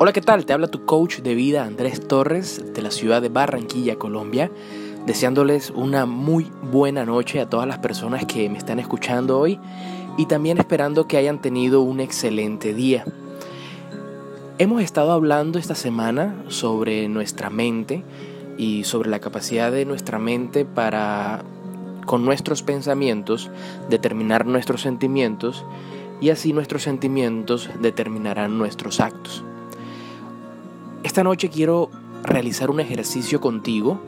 Hola, ¿qué tal? Te habla tu coach de vida Andrés Torres de la ciudad de Barranquilla, Colombia, deseándoles una muy buena noche a todas las personas que me están escuchando hoy y también esperando que hayan tenido un excelente día. Hemos estado hablando esta semana sobre nuestra mente y sobre la capacidad de nuestra mente para, con nuestros pensamientos, determinar nuestros sentimientos y así nuestros sentimientos determinarán nuestros actos. Esta noche quiero realizar un ejercicio contigo,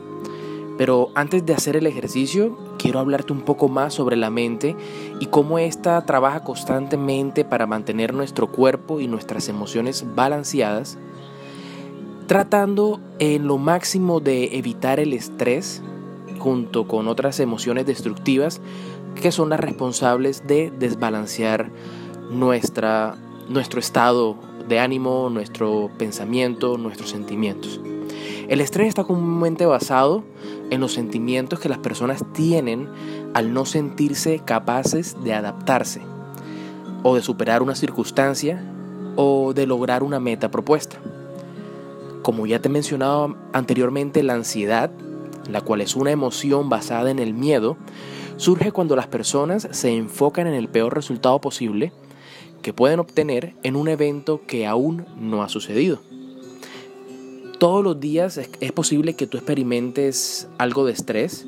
pero antes de hacer el ejercicio quiero hablarte un poco más sobre la mente y cómo ésta trabaja constantemente para mantener nuestro cuerpo y nuestras emociones balanceadas, tratando en lo máximo de evitar el estrés junto con otras emociones destructivas que son las responsables de desbalancear nuestra, nuestro estado de ánimo, nuestro pensamiento, nuestros sentimientos. El estrés está comúnmente basado en los sentimientos que las personas tienen al no sentirse capaces de adaptarse o de superar una circunstancia o de lograr una meta propuesta. Como ya te he mencionado anteriormente, la ansiedad, la cual es una emoción basada en el miedo, surge cuando las personas se enfocan en el peor resultado posible que pueden obtener en un evento que aún no ha sucedido. Todos los días es posible que tú experimentes algo de estrés.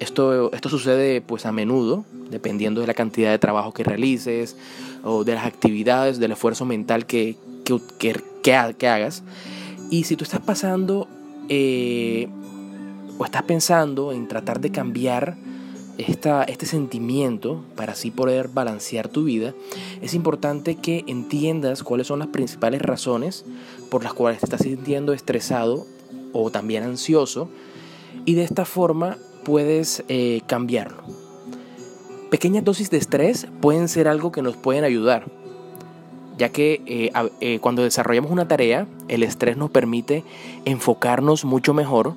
Esto, esto sucede pues a menudo, dependiendo de la cantidad de trabajo que realices o de las actividades, del esfuerzo mental que, que, que, hagas. Y si tú estás pasando eh, o estás pensando en tratar de cambiar este sentimiento para así poder balancear tu vida, es importante que entiendas cuáles son las principales razones por las cuales te estás sintiendo estresado o también ansioso y de esta forma puedes eh, cambiarlo. Pequeñas dosis de estrés pueden ser algo que nos pueden ayudar, ya que eh, eh, cuando desarrollamos una tarea, el estrés nos permite enfocarnos mucho mejor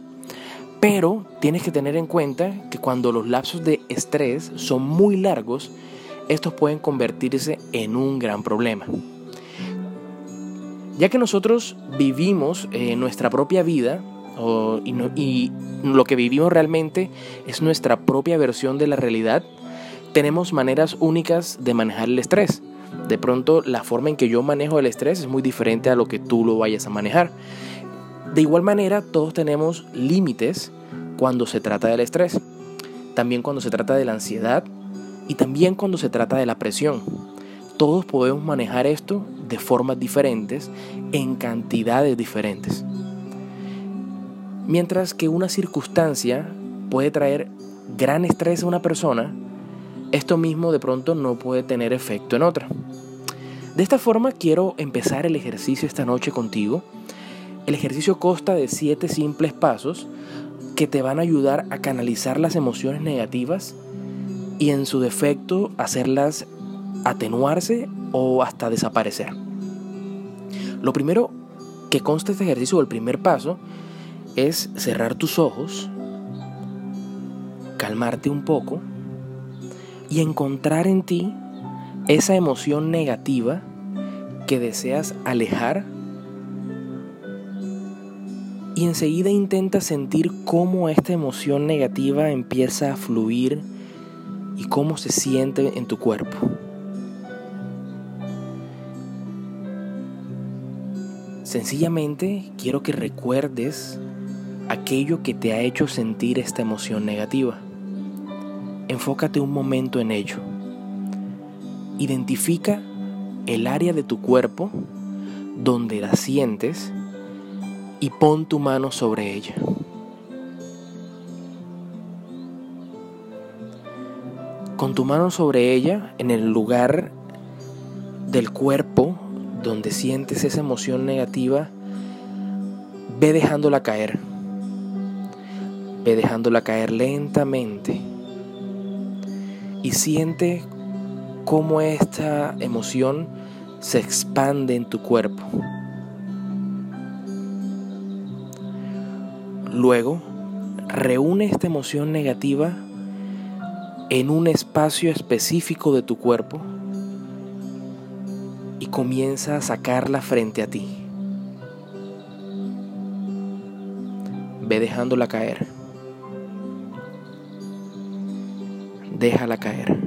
pero tienes que tener en cuenta que cuando los lapsos de estrés son muy largos, estos pueden convertirse en un gran problema. Ya que nosotros vivimos eh, nuestra propia vida y, y lo que vivimos realmente es nuestra propia versión de la realidad, tenemos maneras únicas de manejar el estrés. De pronto la forma en que yo manejo el estrés es muy diferente a lo que tú lo vayas a manejar. De igual manera, todos tenemos límites cuando se trata del estrés, también cuando se trata de la ansiedad y también cuando se trata de la presión. Todos podemos manejar esto de formas diferentes, en cantidades diferentes. Mientras que una circunstancia puede traer gran estrés a una persona, esto mismo de pronto no puede tener efecto en otra. De esta forma quiero empezar el ejercicio esta noche contigo el ejercicio consta de siete simples pasos que te van a ayudar a canalizar las emociones negativas y en su defecto hacerlas atenuarse o hasta desaparecer. Lo primero que consta este ejercicio, o el primer paso, es cerrar tus ojos, calmarte un poco y encontrar en ti esa emoción negativa que deseas alejar y enseguida intenta sentir cómo esta emoción negativa empieza a fluir y cómo se siente en tu cuerpo. Sencillamente quiero que recuerdes aquello que te ha hecho sentir esta emoción negativa. Enfócate un momento en ello. Identifica el área de tu cuerpo donde la sientes y pon tu mano sobre ella. Con tu mano sobre ella, en el lugar del cuerpo donde sientes esa emoción negativa, ve dejándola caer. Ve dejándola caer lentamente. Y siente cómo esta emoción se expande en tu cuerpo. Luego, reúne esta emoción negativa en un espacio específico de tu cuerpo y comienza a sacarla frente a ti. Ve dejándola caer. Déjala caer.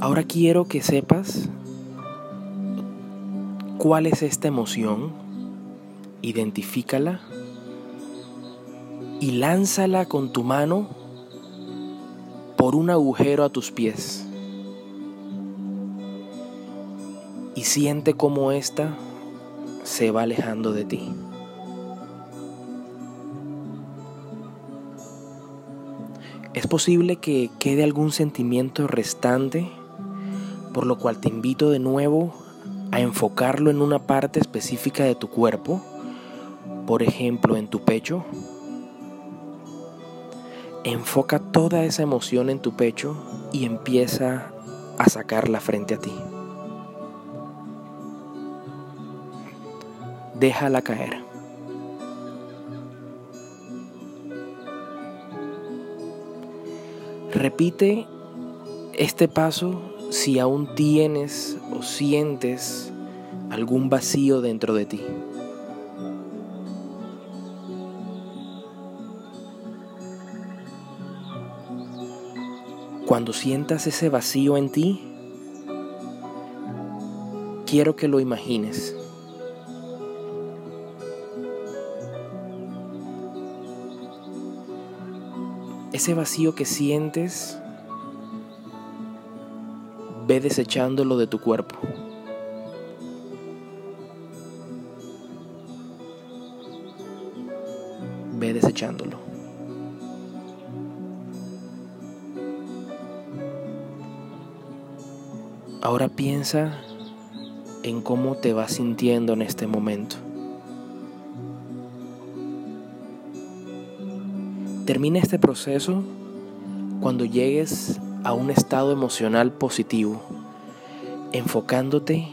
Ahora quiero que sepas cuál es esta emoción, identifícala y lánzala con tu mano por un agujero a tus pies. Y siente cómo ésta se va alejando de ti. Es posible que quede algún sentimiento restante por lo cual te invito de nuevo a enfocarlo en una parte específica de tu cuerpo, por ejemplo en tu pecho. Enfoca toda esa emoción en tu pecho y empieza a sacarla frente a ti. Déjala caer. Repite este paso si aún tienes o sientes algún vacío dentro de ti. Cuando sientas ese vacío en ti, quiero que lo imagines. Ese vacío que sientes ve desechándolo de tu cuerpo. Ve desechándolo. Ahora piensa en cómo te vas sintiendo en este momento. Termina este proceso cuando llegues a un estado emocional positivo, enfocándote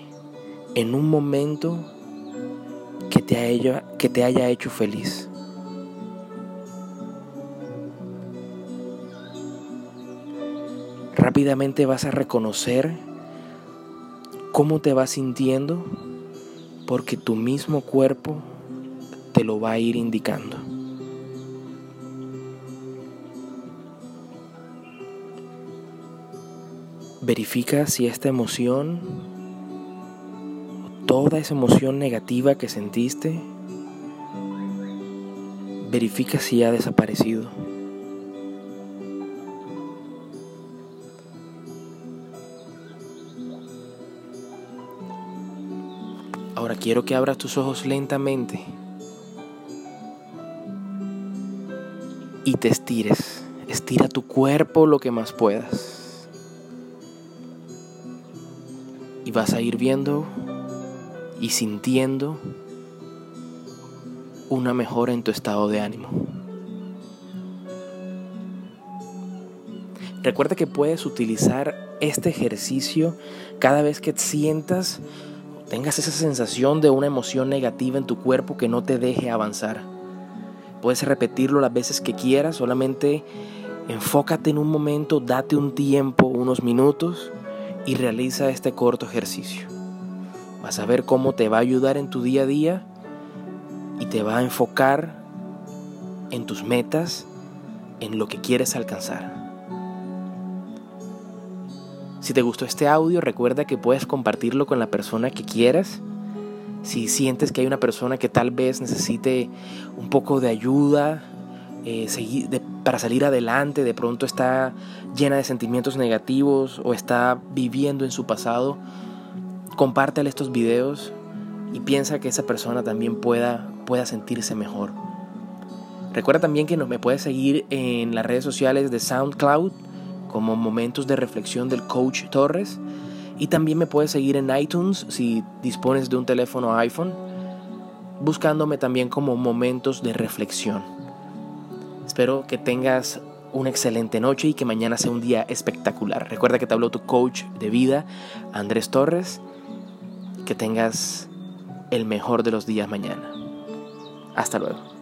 en un momento que te haya, que te haya hecho feliz. Rápidamente vas a reconocer cómo te vas sintiendo porque tu mismo cuerpo te lo va a ir indicando. Verifica si esta emoción, toda esa emoción negativa que sentiste, verifica si ha desaparecido. Ahora quiero que abras tus ojos lentamente y te estires. Estira tu cuerpo lo que más puedas. Vas a ir viendo y sintiendo una mejora en tu estado de ánimo. Recuerda que puedes utilizar este ejercicio cada vez que sientas, tengas esa sensación de una emoción negativa en tu cuerpo que no te deje avanzar. Puedes repetirlo las veces que quieras, solamente enfócate en un momento, date un tiempo, unos minutos y realiza este corto ejercicio. Vas a ver cómo te va a ayudar en tu día a día y te va a enfocar en tus metas, en lo que quieres alcanzar. Si te gustó este audio, recuerda que puedes compartirlo con la persona que quieras. Si sientes que hay una persona que tal vez necesite un poco de ayuda, eh, para salir adelante, de pronto está llena de sentimientos negativos o está viviendo en su pasado, compártele estos videos y piensa que esa persona también pueda, pueda sentirse mejor. Recuerda también que me puedes seguir en las redes sociales de SoundCloud como Momentos de Reflexión del Coach Torres y también me puedes seguir en iTunes si dispones de un teléfono iPhone buscándome también como Momentos de Reflexión. Espero que tengas una excelente noche y que mañana sea un día espectacular. Recuerda que te habló tu coach de vida, Andrés Torres. Que tengas el mejor de los días mañana. Hasta luego.